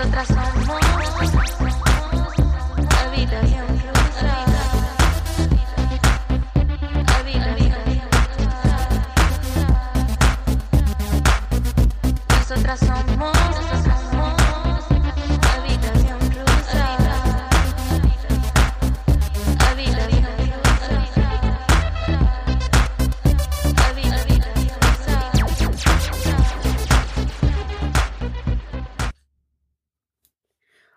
Nosotras somos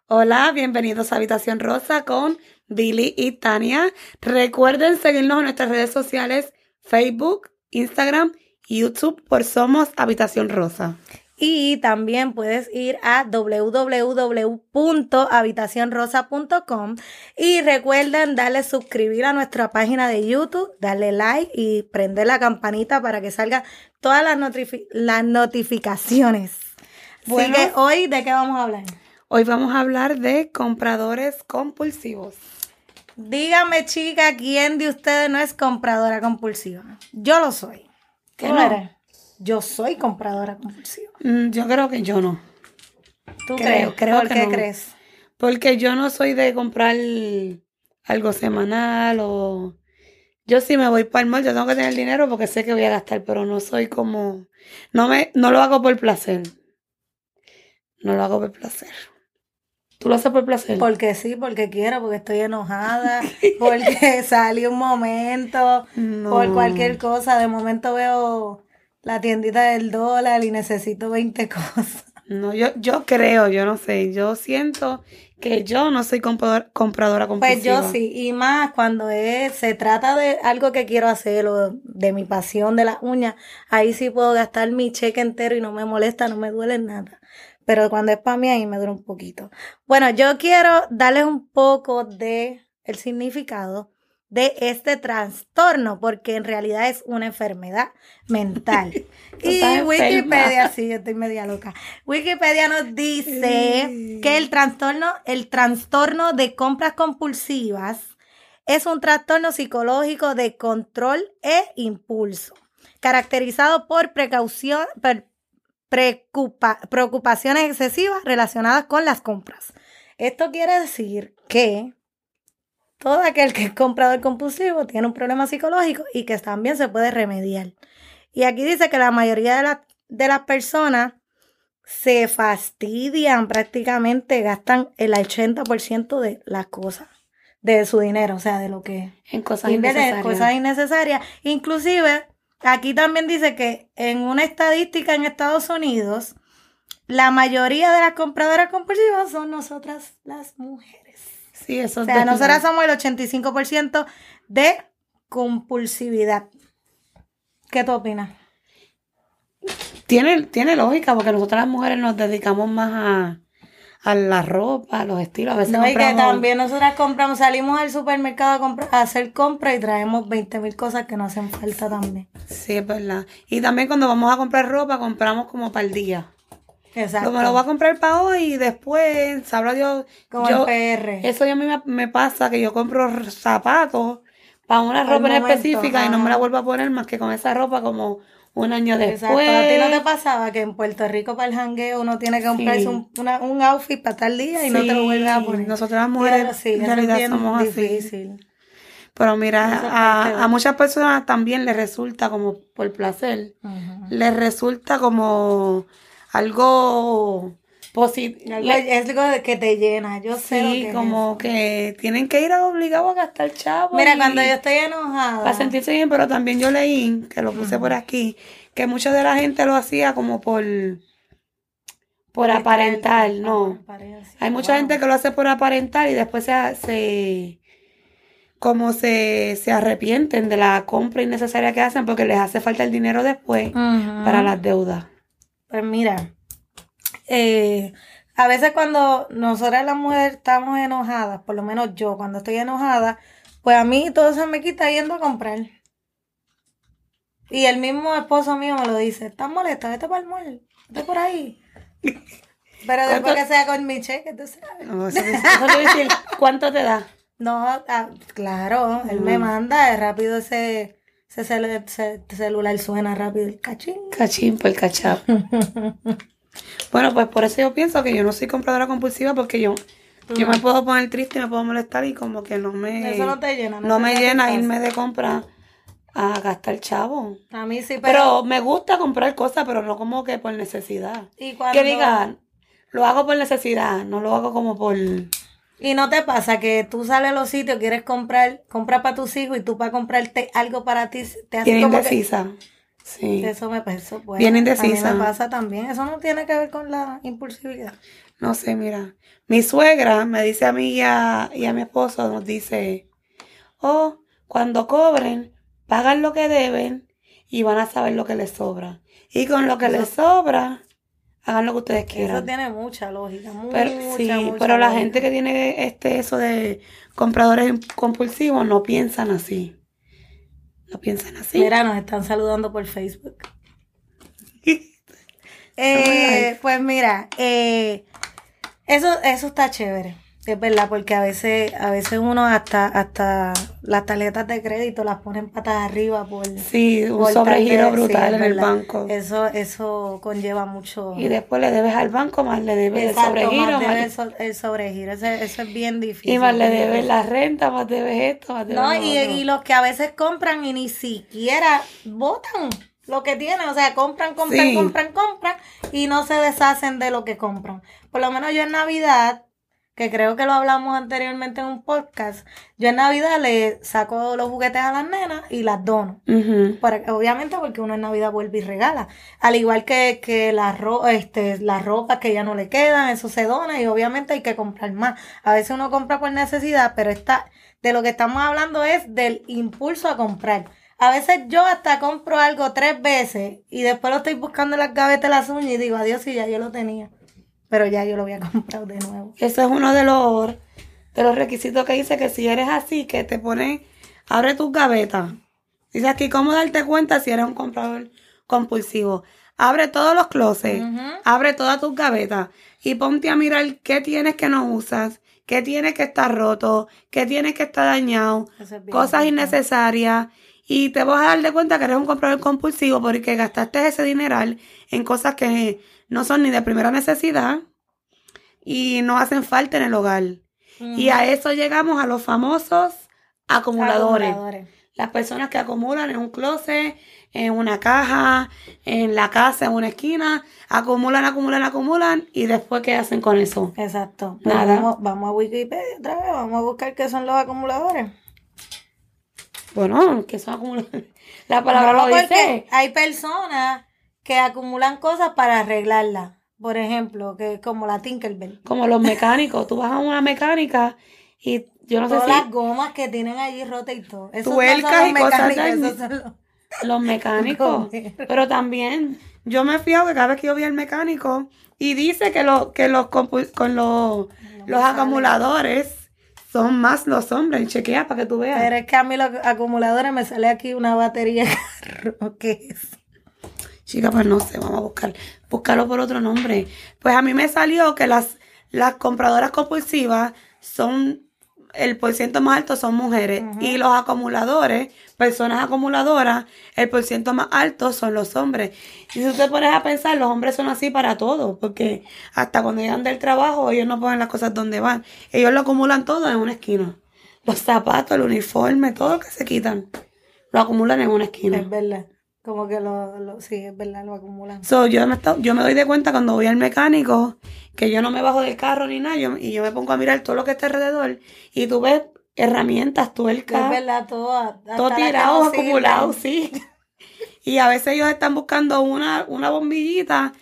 Hola, bienvenidos a Habitación Rosa con Billy y Tania. Recuerden seguirnos en nuestras redes sociales, Facebook, Instagram y YouTube por Somos Habitación Rosa. Y también puedes ir a www.habitacionrosa.com y recuerden darle suscribir a nuestra página de YouTube, darle like y prender la campanita para que salgan todas las, notifi- las notificaciones. Bueno. Así que hoy, ¿de qué vamos a hablar? Hoy vamos a hablar de compradores compulsivos. Dígame, chica, ¿quién de ustedes no es compradora compulsiva? Yo lo soy. ¿Qué ¿Tú no eres? Yo soy compradora compulsiva. Mm, Yo creo que yo no. ¿Tú Creo, crees? creo ¿Por que qué no. crees? Porque yo no soy de comprar algo semanal o... Yo sí me voy para el mall, yo tengo que tener dinero porque sé que voy a gastar, pero no soy como... No, me, no lo hago por placer. No lo hago por placer. ¿Tú lo haces por placer? Porque sí, porque quiero, porque estoy enojada, porque salió un momento, No. por cualquier cosa. De momento veo la tiendita del dólar y necesito 20 cosas. No, yo, yo creo, yo no sé. Yo siento que yo no soy comprador- compradora compulsiva. Pues yo sí, y más cuando es, se trata de algo que quiero hacer o de mi pasión de las uñas, ahí sí puedo gastar mi cheque entero y no me molesta, no me duele nada. Pero cuando es para mí, ahí me duele un poquito. Bueno, yo quiero darles un poco de el significado de este trastorno, porque en realidad es una enfermedad mental. Y Wikipedia, sí, yo estoy media loca. Wikipedia nos dice que el trastorno, el trastorno de compras compulsivas es un trastorno psicológico de control e impulso, caracterizado por precaución, per- preocupa- preocupaciones excesivas relacionadas con las compras. Esto quiere decir que todo aquel que es comprador compulsivo tiene un problema psicológico y que también se puede remediar. Y aquí dice que la mayoría de, las de las personas se fastidian prácticamente, gastan el 80% de las cosas, de su dinero, o sea, de lo que En cosas innecesarias. cosas innecesarias. Inclusive, aquí también dice que en una estadística en Estados Unidos, la mayoría de las compradoras compulsivas son nosotras las mujeres. Sí, eso O es sea, verdad. nosotras somos el 85% de compulsividad. ¿Qué tú opinas? Tiene, tiene lógica, porque nosotras las mujeres nos dedicamos más a, a la ropa, a los estilos. A veces No, y que también nosotras compramos, salimos al supermercado a, comprar- a hacer compras y traemos 20 mil cosas que no hacen falta también. Sí, es verdad. Y también cuando vamos a comprar ropa, compramos como para el día. Exacto. Como lo voy a comprar para hoy y después, sabrá Dios. Como yo, el PR. Eso ya a mí me, me pasa, que yo compro zapatos para una ropa en específica y no me la vuelvo a poner más que con esa ropa como un año Exacto. después. ¿A ti no te pasaba que en Puerto Rico para el jangueo uno tiene que comprarse Sí. un, una- un outfit para tal día y no te lo vuelves a poner? Nosotras las mujeres sí, en realidad somos así. difícil. Pero mira, a, a muchas personas también les resulta como por placer, les resulta como algo. Algo- Es algo que te llena, yo sé que Sí, es como que tienen que ir obligados a gastar chavo. Mira, cuando yo estoy enojada. Para sentirse bien, pero también yo leí, que lo puse por aquí, que mucha de la gente lo hacía como por, por aparentar, no. Hay mucha gente que lo hace por aparentar y después se, se como se, se arrepienten de la compra innecesaria que hacen porque les hace falta el dinero después para las deudas. Pues mira, eh, a veces cuando nosotras las mujeres estamos enojadas, por lo menos yo cuando estoy enojada, pues a mí todo se me quita yendo a comprar. Y el mismo esposo mío me lo dice, ¿estás molesta? Vete para el mall, vete por ahí. Pero después ¿Cuánto- que sea con mi cheque, tú sabes. No, eso, eso te decir, ¿cuánto te da? No, ah, claro, él me manda, es rápido ese, ese, cel- ese celular suena rápido, el cachín. Cachín por cachap. Bueno, pues por eso yo pienso que yo no soy compradora compulsiva porque yo, yo me puedo poner triste y me puedo molestar y como que no me, Eso no te llena. no te me llena irme de compra a gastar chavo. A mí sí, pero. Pero me gusta comprar cosas, pero no como que por necesidad. y cuando, Que diga, lo hago por necesidad, no lo hago como por... Y no te pasa que tú sales a los sitios, quieres comprar, comprar para tus hijos y tú para comprarte algo para ti, te hace Bien como que. Sí. Eso me. Bueno, Bien A indecisa. mí me pasa también. Eso no tiene que ver con la impulsividad. No sé, mira. Mi suegra me dice a mí y a, y a mi esposo, nos dice, oh, cuando cobren, pagan lo que deben y van a saber lo que les sobra. Y con lo que les sobra, hagan lo que ustedes Eso quieran. tiene mucha lógica. Pero, sí, mucha pero la gente que tiene este eso de compradores compulsivos no piensan así. No piensan así. Mira, nos están saludando por Facebook. Eh, pues mira, eh, eso, eso está chévere, es verdad, porque a veces, a veces uno hasta, hasta las tarjetas de crédito las ponen patas arriba por, Sí, un por sobregiro brutal sí, en el banco. Eso, eso conlleva mucho. Y después le debes al banco, más le debes el sobregiro, más debe más- el, so- el sobregiro, ese- eso es bien difícil. y más le debes la renta, más debes esto, más debes No, y, y los que a veces compran y ni siquiera votan lo que tienen, o sea, compran, compran, Sí. compran, compran y no se deshacen de lo que compran. Por lo menos yo en Navidad, que creo que lo hablamos anteriormente en un podcast, yo en Navidad le saco los juguetes a las nenas y las dono. Para, obviamente porque uno en Navidad vuelve y regala. Al igual que, que la, ro este, las ropas que ya no le quedan, eso se dona y obviamente hay que comprar más. A veces uno compra por necesidad, pero está, de lo que estamos hablando es del impulso a comprar. A veces yo hasta compro algo tres veces y después lo estoy buscando en las gavetas de las uñas y digo, adiós, y ya yo lo tenía. Pero ya yo lo voy a comprar de nuevo. Eso es uno de los, de los requisitos que dice que si eres así, que te pone, abre tus gavetas. Dice aquí, ¿cómo darte cuenta si eres un comprador compulsivo? Abre todos los closets, abre todas tus gavetas y ponte a mirar qué tienes que no usas, qué tienes que estar roto, qué tienes que estar dañado, es cosas innecesarias y te vas a dar de cuenta que eres un comprador compulsivo porque gastaste ese dineral en cosas que no son ni de primera necesidad y no hacen falta en el hogar. Y a eso llegamos a los famosos acumuladores. Acumuladores. Las personas que acumulan en un closet, en una caja, en la casa, en una esquina, acumulan, acumulan, acumulan y después ¿qué hacen con eso? Exacto. Pues Nada. Vamos, vamos a Wikipedia otra vez, vamos a buscar qué son los acumuladores. Bueno, que son acumuladores. La palabra No, lo dice. hay personas que acumulan cosas para arreglarlas. Por ejemplo, que como la Tinkerbell. Como los mecánicos. Tú vas a una mecánica y yo no sé si las gomas que tienen allí rotas y todo. Esos Tuercas no y los cosas esos son los- los mecánicos. Pero también, yo me fío que cada vez que yo vi al mecánico y dice que, lo, que los, compu- con los, No los acumuladores son más los hombres. Chequea para que tú veas. Pero es que a mí los acumuladores me sale aquí una batería de carro. ¿Qué es? Chica, pues no sé, vamos a buscar, buscarlo por otro nombre. Pues a mí me salió que las, las compradoras compulsivas son, el porciento más alto son mujeres. Y los acumuladores, personas acumuladoras, el porciento más alto son los hombres. Y si te pones a pensar, los hombres son así para todo, porque hasta cuando llegan del trabajo, ellos no ponen las cosas donde van. Ellos lo acumulan todo en una esquina. Los zapatos, el uniforme, todo lo que se quitan, lo acumulan en una esquina. Es verdad. Como que lo, lo- sí, es verdad, lo acumulan. So, yo, me esto- yo me doy de cuenta cuando voy al mecánico que yo no me bajo del carro ni nada yo- y yo me pongo a mirar todo lo que está alrededor y tú ves herramientas, Es tuercas, verdad, todo, todo tirado, acumulado, sí. Y a veces ellos están buscando una, una bombillita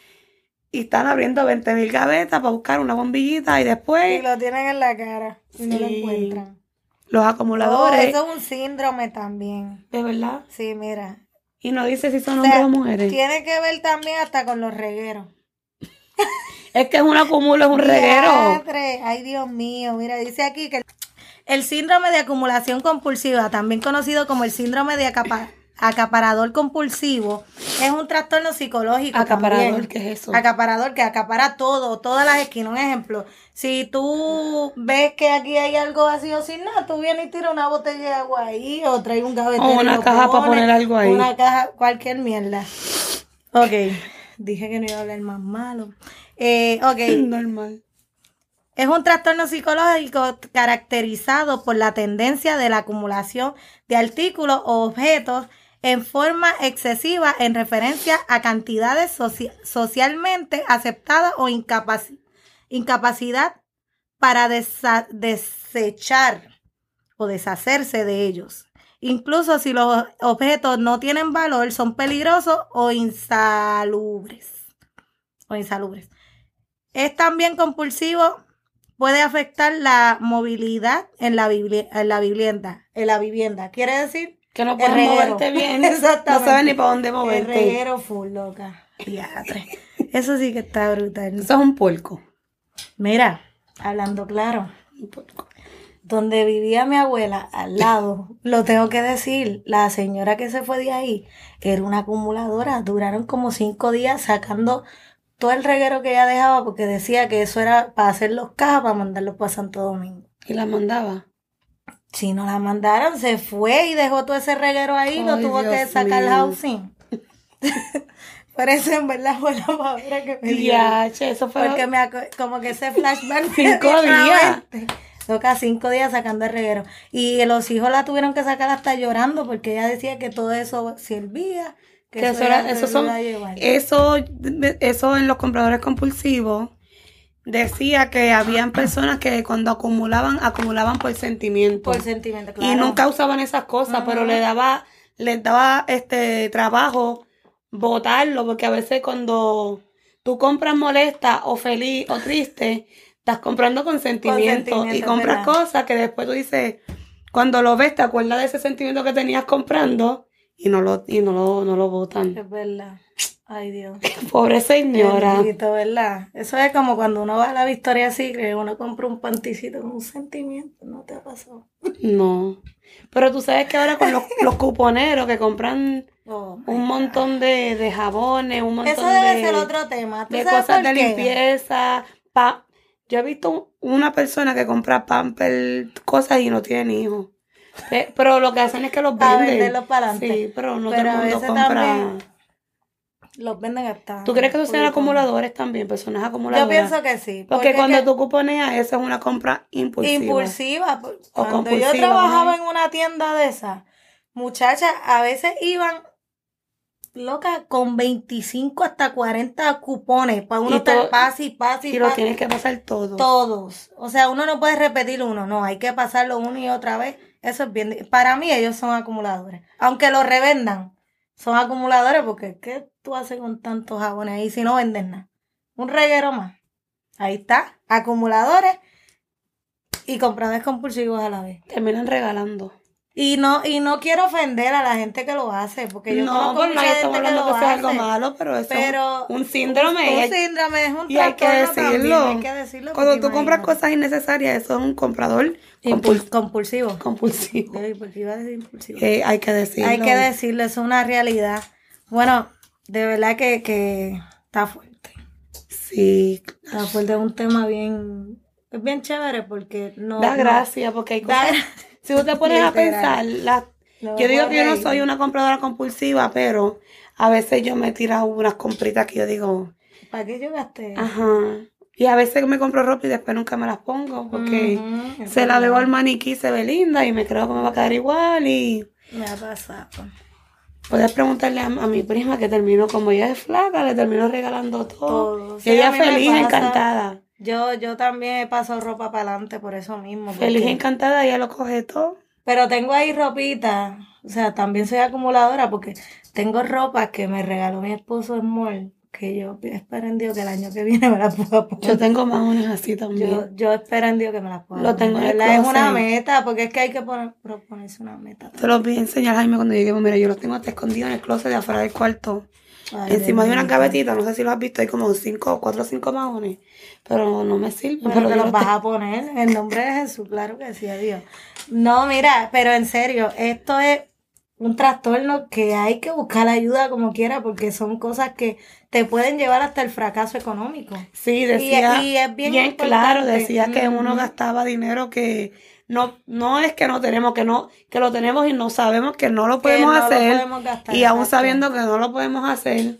y están abriendo 20 mil gavetas para buscar una bombillita y Y después lo tienen en la cara y no lo Sí. encuentran. los Oh, acumuladores, eso es un síndrome también. de verdad. Sí, mira. Y no dice si son O sea, hombres o mujeres. Tiene que ver también hasta con los regueros. Es que es un acumulo, es un reguero. Ay, Dios mío. Mira, dice aquí que el síndrome de acumulación compulsiva, también conocido como el síndrome de acapa- acaparador compulsivo, es un trastorno psicológico. Acaparador, también. ¿qué es eso? Acaparador que acapara todo, todas las esquinas. Un ejemplo, si tú ves que aquí hay algo vacío sin nada, tú vienes y tiras una botella de agua ahí o traes un gavetero. O una caja para poner algo ahí. Una caja, cualquier mierda. Ok. dije que no iba a hablar más malo. Eh, ok. Normal. Es un trastorno psicológico caracterizado por la tendencia de la acumulación de artículos o objetos en forma excesiva en referencia a cantidades soci- socialmente aceptadas o incapaci- incapacidad para desechar o deshacerse de ellos. Incluso si los objetos no tienen valor, son peligrosos o insalubres. O insalubres. Es también compulsivo, puede afectar la movilidad en la vivienda. En la vivienda. Quiere decir Que no El puedes moverte bien. Exactamente. No sabes ni para dónde el moverte. reguero full, loca. Diatre. Eso sí que está brutal. Eso es un puerco. Mira, hablando claro, Un puerco. donde vivía mi abuela, al lado, lo tengo que decir, la señora que se fue de ahí era una acumuladora. Duraron como cinco días sacando todo el reguero que ella dejaba porque decía que eso era para hacer los cajas para mandarlos para Santo Domingo. Y la mandaba. Si no la mandaron, se fue y dejó todo ese reguero ahí, lo Ay, tuvo que sacar el housing. Por eso en verdad fue la palabra que me dio. Eso fue. Porque me como que ese flashback Cinco días. Toca cinco días sacando el reguero. Y los hijos la tuvieron que sacar hasta llorando porque ella decía que todo eso servía. Que, que eso, era lo eso son, eso, eso en los compradores compulsivos decía que habían personas que cuando acumulaban, acumulaban por sentimiento. Por sentimiento, claro. Y nunca usaban esas cosas, pero le daba, les daba este trabajo botarlo, porque a veces cuando tú compras molesta o feliz o triste, estás comprando con sentimiento, sentimiento, y compras verdad. cosas que después tú dices, cuando lo ves te acuerdas de ese sentimiento que tenías comprando y no lo, y no lo, no lo botan. Es verdad. Ay, Dios. Pobre señora. Bendito, ¿verdad? Eso es como cuando uno va a la Victoria Secret, uno compra un panticito con un sentimiento, ¿no te ha pasado? No. Pero tú sabes que ahora con los, los cuponeros que compran Oh, un montón de, de jabones, un montón Eso debe de, ser otro tema. ¿Tú de sabes cosas de limpieza. Pa Yo he visto una persona que compra pamper, cosas y no tienen hijos. Pe- Pero lo que hacen es que los venden. venderlos para adelante. Sí, pero no Pero todo a el mundo compra. también Los venden hasta. ¿Tú crees que eso sean acumuladores también? Personas Yo acumuladoras. pienso que sí. Porque, cuando que- tú cuponeas, eso es una compra impulsiva. Impulsiva. pues, O Cuando compulsiva, yo trabajaba ¿no? en una tienda de esas, muchachas a veces iban locas con 25 hasta 40 cupones para uno estar pase y pase y Y lo tienes que pasar todo. Todos. O sea, uno no puede repetir uno, no, hay que pasarlo una y otra vez. Eso es bien. Para mí ellos son acumuladores. Aunque lo revendan, son acumuladores porque ¿qué tú haces con tantos jabones ahí si no vendes nada? Un reguero más. Ahí está. Acumuladores y compradores compulsivos a la vez. Terminan regalando. Y no, y no quiero ofender a la gente que lo hace, porque yo no, conozco mucha estamos gente que lo que sea algo hace. malo, pero eso Pero es un síndrome. Un, hay- síndrome es un y hay que también, decirlo. hay que decirlo Cuando tú compras cosas innecesarias, eso es un comprador Impul- compul- compulsivo. compulsivo. Impulsivo. Eh, hay que decirlo. Hay que decirlo, es una realidad. Bueno, de verdad que, que está fuerte. Sí. Está fuerte, es un tema bien, es bien chévere porque no... Da no- gracia, porque hay da cosas. gra- Si te pones a pensar, la- No yo digo que yo no soy una compradora compulsiva, pero a veces yo me tiro unas compritas que yo digo, ¿Para qué yo gasté? ajá. Y a veces me compro ropa y después nunca me las pongo porque se la veo al maniquí, se ve linda y me creo que me va a quedar igual y Me ha pasado. Puedes preguntarle a, a mi prima que terminó como ella es flaca, le terminó regalando todo. Todo. Sí, ella feliz, pasa. encantada. Yo, yo también he pasado ropa para adelante por eso mismo. Feliz, encantada, ella lo coge todo. Pero tengo ahí ropita, o sea, también soy acumuladora porque tengo ropa que me regaló mi esposo en mall, que yo espero en Dios que el año que viene me la pueda poner. Yo tengo más unas así Yo, también. yo espero en Dios que me la pueda Lo tengo en el. Es una meta, porque es que hay que poner, proponerse una meta. Te los vi a enseñar, Jaime, cuando lleguemos. Mira, yo los tengo hasta escondidos en el closet de afuera del cuarto. Ay, Encima de una gavetita, no sé si lo has visto, hay como cinco, cuatro o cinco maones. Pero no me sirven. Pero Pero te yo los vas a poner en el nombre de Jesús, claro que sí, adiós. No, mira, pero en serio, esto es un trastorno que hay que buscar ayuda como quiera porque son cosas que te pueden llevar hasta el fracaso económico. Sí, decía. y es bien importante. claro, decía que uno gastaba dinero que no, no es que no tenemos, que no, que lo tenemos y no sabemos que no lo podemos no lo hacer. podemos gastar, y aún sabiendo que no lo podemos hacer,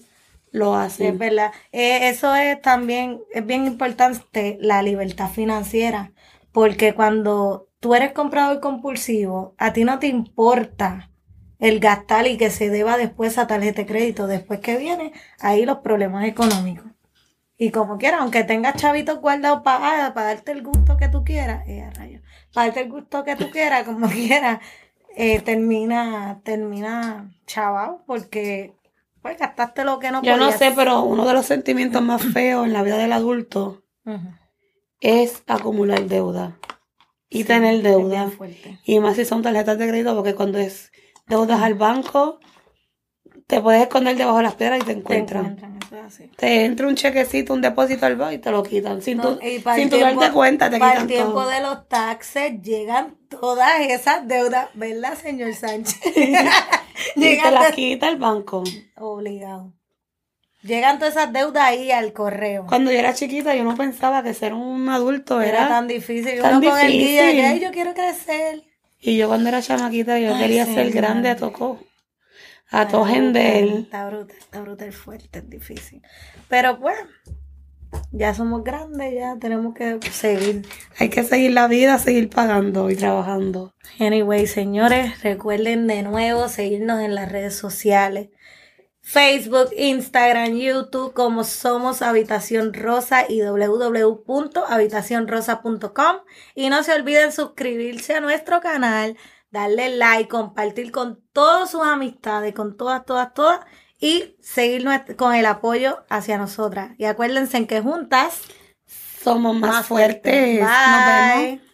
lo hacen. es verdad. Eh, eso es también, es bien importante la libertad financiera, porque cuando tú eres comprador compulsivo, a ti no te importa el gastar y que se deba después a tarjeta de crédito, después que viene, ahí los problemas económicos. Y como quieras, aunque tengas chavitos guardados para, para darte el gusto que tú quieras, eh, para darte el gusto que tú quieras, como quieras, eh, termina, termina chavao, porque pues gastaste lo que no Yo no sé, pero uno de los sentimientos más feos en la vida del adulto es acumular deuda y Sí, tener deuda. Y más si son tarjetas de crédito, porque cuando es deudas al banco, te puedes esconder debajo de las piedras y te Te encuentran. eso es así. Te entra un chequecito, un depósito al banco y te lo quitan. Sin, No, para sin tiempo- darte cuenta, te Para quitan el tiempo todo. de los taxes llegan todas esas deudas, ¿verdad, señor Sánchez? Y te las quita el banco. obligado. Llegan todas esas deudas ahí al correo. Cuando yo era chiquita, yo no pensaba que ser un adulto Era era... tan difícil. tan Uno con el guía, difícil. que, "Ay, yo quiero crecer. Y yo cuando era chamaquita, yo Ay, quería ser grande, tocó. A todo brutal, gender. Está brutal, está brutal fuerte, es difícil. Pero pues, ya somos grandes, ya tenemos que seguir. Hay que seguir la vida, seguir pagando y trabajando. Anyway, señores, recuerden de nuevo seguirnos en las redes sociales. Facebook, Instagram, YouTube, como somos Habitación Rosa y www.habitacionrosa.com. Y no se olviden suscribirse a nuestro canal, darle like, compartir con todas sus amistades, con todas, todas, todas. Y seguir con el apoyo hacia nosotras. Y acuérdense en que juntas Somos más, más fuertes. fuertes. Nos vemos. Bye.